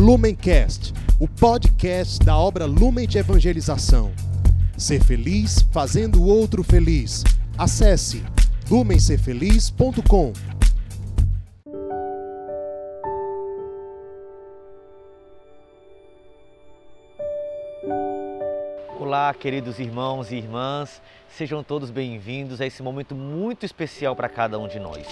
Lumencast, o podcast da obra Lumen de Evangelização. Ser feliz fazendo o outro feliz. Acesse lumencerfeliz.com. Olá, queridos irmãos e irmãs, sejam todos bem-vindos a esse momento muito especial para cada um de nós.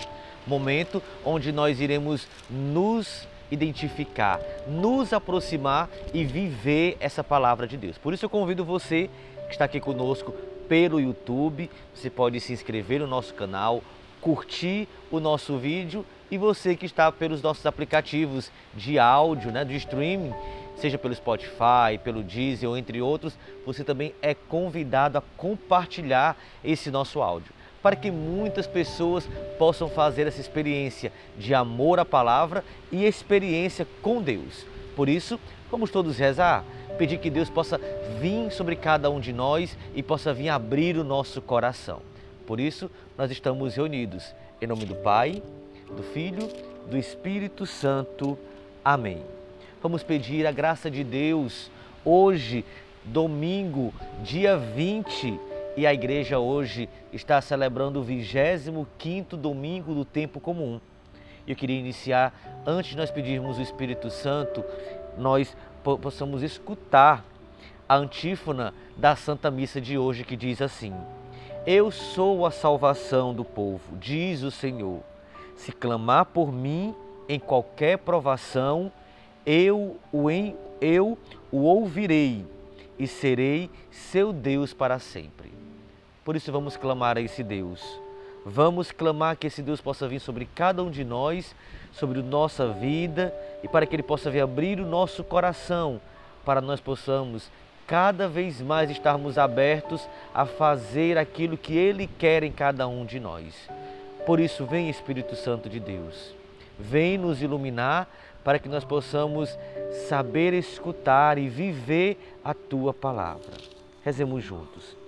Momento onde nós iremos nos identificar, nos aproximar e viver essa palavra de Deus. Por isso eu convido você que está aqui conosco pelo YouTube, você pode se inscrever no nosso canal, curtir o nosso vídeo e você que está pelos nossos aplicativos de áudio, né, de streaming, seja pelo Spotify, pelo Deezer ou entre outros, você também é convidado a compartilhar esse nosso áudio para que muitas pessoas possam fazer essa experiência de amor à palavra e experiência com Deus. Por isso, vamos todos rezar, pedir que Deus possa vir sobre cada um de nós e possa vir abrir o nosso coração. Por isso, nós estamos reunidos em nome do Pai, do Filho, do Espírito Santo. Amém. Vamos pedir a graça de Deus hoje, domingo, dia 20 e a igreja hoje está celebrando o 25º domingo do tempo comum. Eu queria iniciar, antes de nós pedirmos o Espírito Santo, nós possamos escutar a antífona da Santa Missa de hoje que diz assim: Eu sou a salvação do povo, diz o Senhor. Se clamar por mim em qualquer provação, eu o, em, eu o ouvirei e serei seu Deus para sempre. Por isso vamos clamar a esse Deus. Vamos clamar que esse Deus possa vir sobre cada um de nós, sobre nossa vida e para que Ele possa vir abrir o nosso coração, para nós possamos cada vez mais estarmos abertos a fazer aquilo que Ele quer em cada um de nós. Por isso, vem Espírito Santo de Deus, vem nos iluminar para que nós possamos saber escutar e viver a Tua palavra. Rezemos juntos.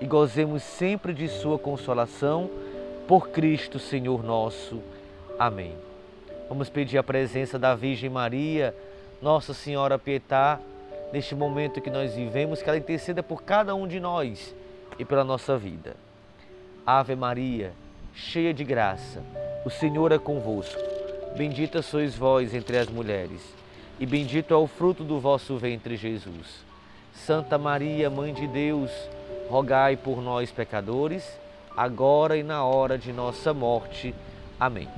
e gozemos sempre de Sua consolação, por Cristo Senhor nosso. Amém. Vamos pedir a presença da Virgem Maria, Nossa Senhora Pietá, neste momento que nós vivemos, que ela interceda por cada um de nós e pela nossa vida. Ave Maria, cheia de graça, o Senhor é convosco. Bendita sois vós entre as mulheres, e bendito é o fruto do vosso ventre, Jesus. Santa Maria, Mãe de Deus, rogai por nós, pecadores, agora e na hora de nossa morte. Amém.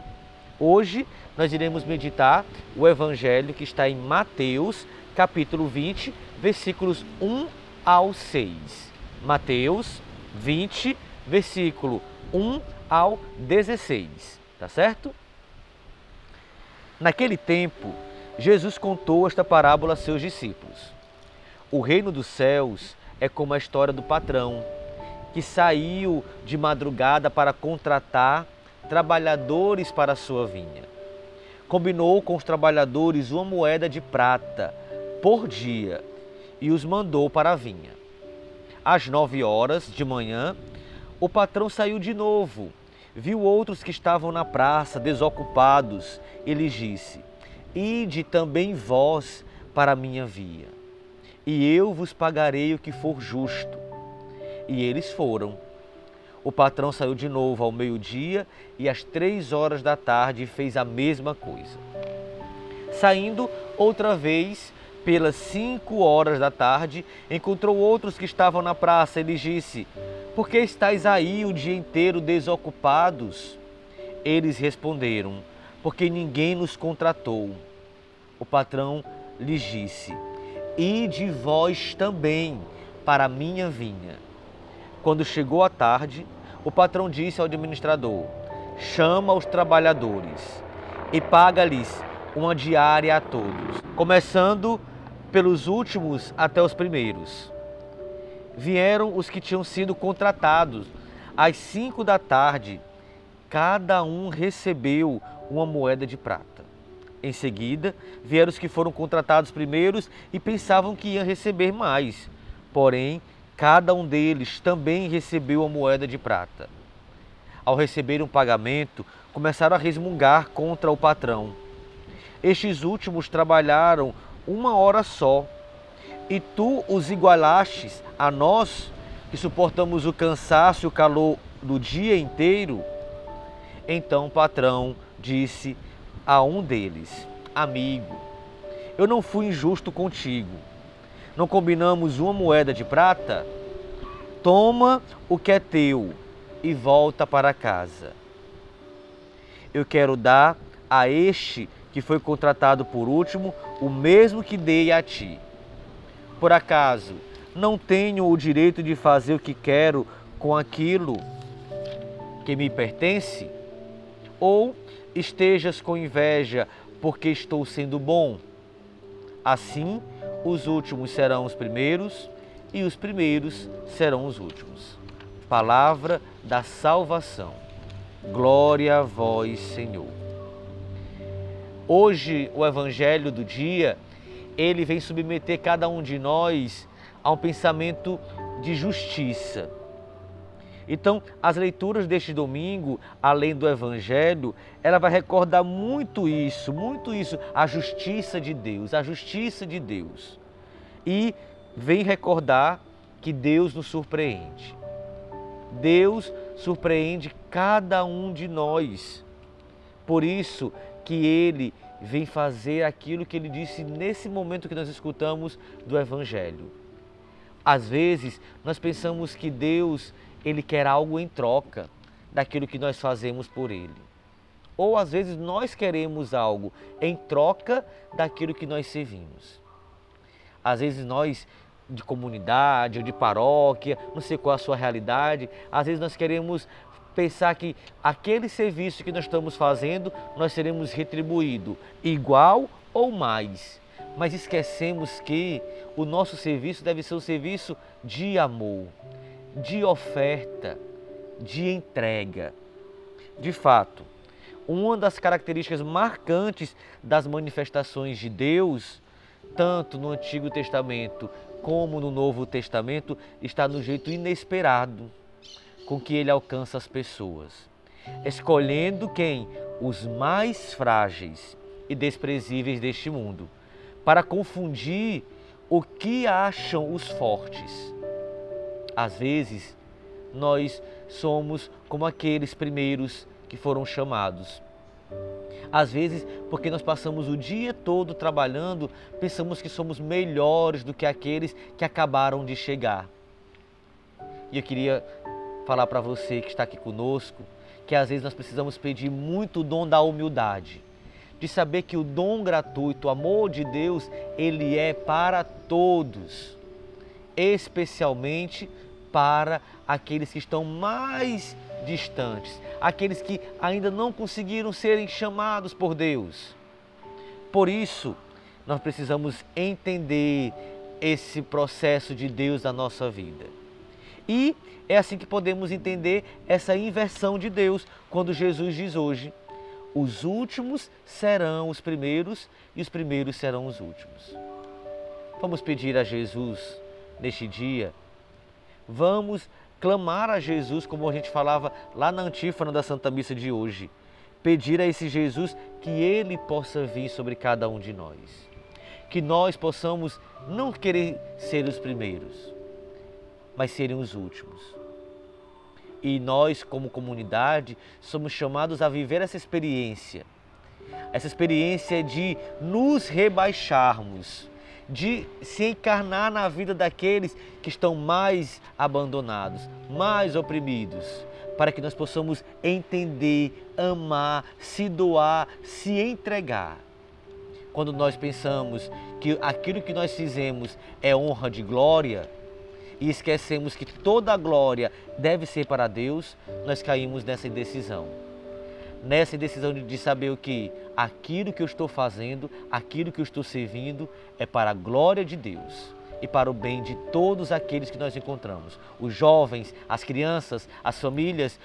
Hoje nós iremos meditar o evangelho que está em Mateus, capítulo 20, versículos 1 ao 6. Mateus 20, versículo 1 ao 16, tá certo? Naquele tempo, Jesus contou esta parábola a seus discípulos. O reino dos céus é como a história do patrão que saiu de madrugada para contratar trabalhadores para a sua vinha. Combinou com os trabalhadores uma moeda de prata por dia e os mandou para a vinha. Às nove horas de manhã, o patrão saiu de novo, viu outros que estavam na praça desocupados e lhes disse: Ide também vós para a minha via e eu vos pagarei o que for justo. E eles foram. O patrão saiu de novo ao meio-dia e às três horas da tarde fez a mesma coisa. Saindo outra vez pelas cinco horas da tarde, encontrou outros que estavam na praça e lhes disse: Por que estáis aí o dia inteiro desocupados? Eles responderam: Porque ninguém nos contratou. O patrão lhes disse: e de vós também para a minha vinha. Quando chegou a tarde, o patrão disse ao administrador: Chama os trabalhadores e paga-lhes uma diária a todos, começando pelos últimos até os primeiros. Vieram os que tinham sido contratados. Às cinco da tarde, cada um recebeu uma moeda de prata. Em seguida, vieram os que foram contratados primeiros e pensavam que iam receber mais. Porém, cada um deles também recebeu a moeda de prata. Ao receber um pagamento, começaram a resmungar contra o patrão. Estes últimos trabalharam uma hora só, e tu os igualastes a nós, que suportamos o cansaço e o calor do dia inteiro? Então o patrão disse a um deles: Amigo, eu não fui injusto contigo. Não combinamos uma moeda de prata? Toma o que é teu e volta para casa. Eu quero dar a este que foi contratado por último o mesmo que dei a ti. Por acaso não tenho o direito de fazer o que quero com aquilo que me pertence? Ou estejas com inveja porque estou sendo bom. Assim, os últimos serão os primeiros e os primeiros serão os últimos. Palavra da salvação. Glória a vós, Senhor. Hoje, o evangelho do dia, ele vem submeter cada um de nós a um pensamento de justiça então, as leituras deste domingo, além do Evangelho, ela vai recordar muito isso, muito isso, a justiça de Deus, a justiça de Deus. E vem recordar que Deus nos surpreende. Deus surpreende cada um de nós. Por isso que Ele vem fazer aquilo que Ele disse nesse momento que nós escutamos do Evangelho. Às vezes, nós pensamos que Deus ele quer algo em troca daquilo que nós fazemos por ele. Ou às vezes nós queremos algo em troca daquilo que nós servimos. Às vezes nós de comunidade ou de paróquia, não sei qual é a sua realidade, às vezes nós queremos pensar que aquele serviço que nós estamos fazendo, nós seremos retribuído igual ou mais. Mas esquecemos que o nosso serviço deve ser um serviço de amor, de oferta, de entrega. De fato, uma das características marcantes das manifestações de Deus, tanto no Antigo Testamento como no Novo Testamento, está no jeito inesperado com que ele alcança as pessoas, escolhendo quem? Os mais frágeis e desprezíveis deste mundo, para confundir o que acham os fortes às vezes, nós somos como aqueles primeiros que foram chamados. Às vezes, porque nós passamos o dia todo trabalhando, pensamos que somos melhores do que aqueles que acabaram de chegar. E eu queria falar para você que está aqui conosco que às vezes nós precisamos pedir muito o dom da humildade, de saber que o dom gratuito, o amor de Deus, ele é para todos, especialmente aqueles que estão mais distantes, aqueles que ainda não conseguiram serem chamados por Deus. Por isso, nós precisamos entender esse processo de Deus na nossa vida. E é assim que podemos entender essa inversão de Deus, quando Jesus diz hoje: os últimos serão os primeiros e os primeiros serão os últimos. Vamos pedir a Jesus neste dia Vamos clamar a Jesus, como a gente falava lá na antífona da Santa Missa de hoje. Pedir a esse Jesus que ele possa vir sobre cada um de nós. Que nós possamos não querer ser os primeiros, mas serem os últimos. E nós, como comunidade, somos chamados a viver essa experiência. Essa experiência de nos rebaixarmos de se encarnar na vida daqueles que estão mais abandonados, mais oprimidos, para que nós possamos entender, amar, se doar, se entregar. Quando nós pensamos que aquilo que nós fizemos é honra de glória e esquecemos que toda a glória deve ser para Deus, nós caímos nessa indecisão. Nessa indecisão de saber o que aquilo que eu estou fazendo, aquilo que eu estou servindo é para a glória de Deus e para o bem de todos aqueles que nós encontramos, os jovens, as crianças, as famílias,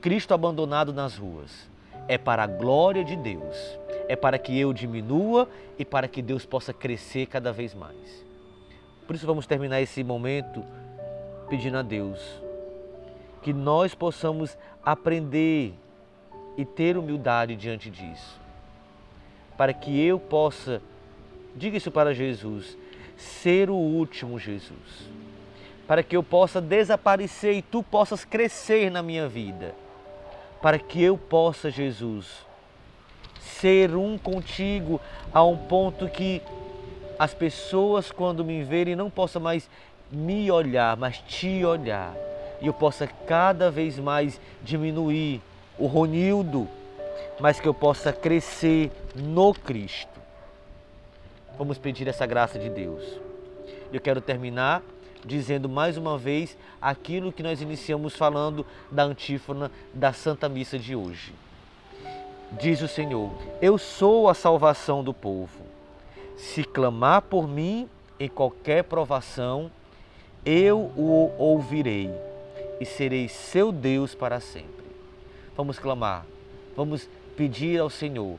Cristo abandonado nas ruas. É para a glória de Deus, é para que eu diminua e para que Deus possa crescer cada vez mais. Por isso vamos terminar esse momento pedindo a Deus que nós possamos aprender e ter humildade diante disso. Para que eu possa, diga isso para Jesus, ser o último Jesus. Para que eu possa desaparecer e tu possas crescer na minha vida. Para que eu possa, Jesus, ser um contigo a um ponto que as pessoas, quando me verem, não possam mais me olhar, mas te olhar. E eu possa cada vez mais diminuir o Ronildo, mas que eu possa crescer no Cristo. Vamos pedir essa graça de Deus. Eu quero terminar dizendo mais uma vez aquilo que nós iniciamos falando da antífona da Santa Missa de hoje. Diz o Senhor: Eu sou a salvação do povo. Se clamar por mim em qualquer provação, eu o ouvirei e serei seu Deus para sempre. Vamos clamar, vamos pedir ao Senhor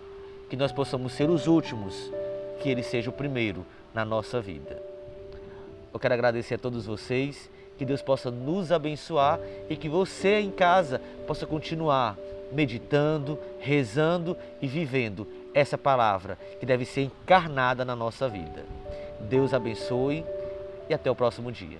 que nós possamos ser os últimos, que Ele seja o primeiro na nossa vida. Eu quero agradecer a todos vocês, que Deus possa nos abençoar e que você em casa possa continuar meditando, rezando e vivendo essa palavra que deve ser encarnada na nossa vida. Deus abençoe e até o próximo dia.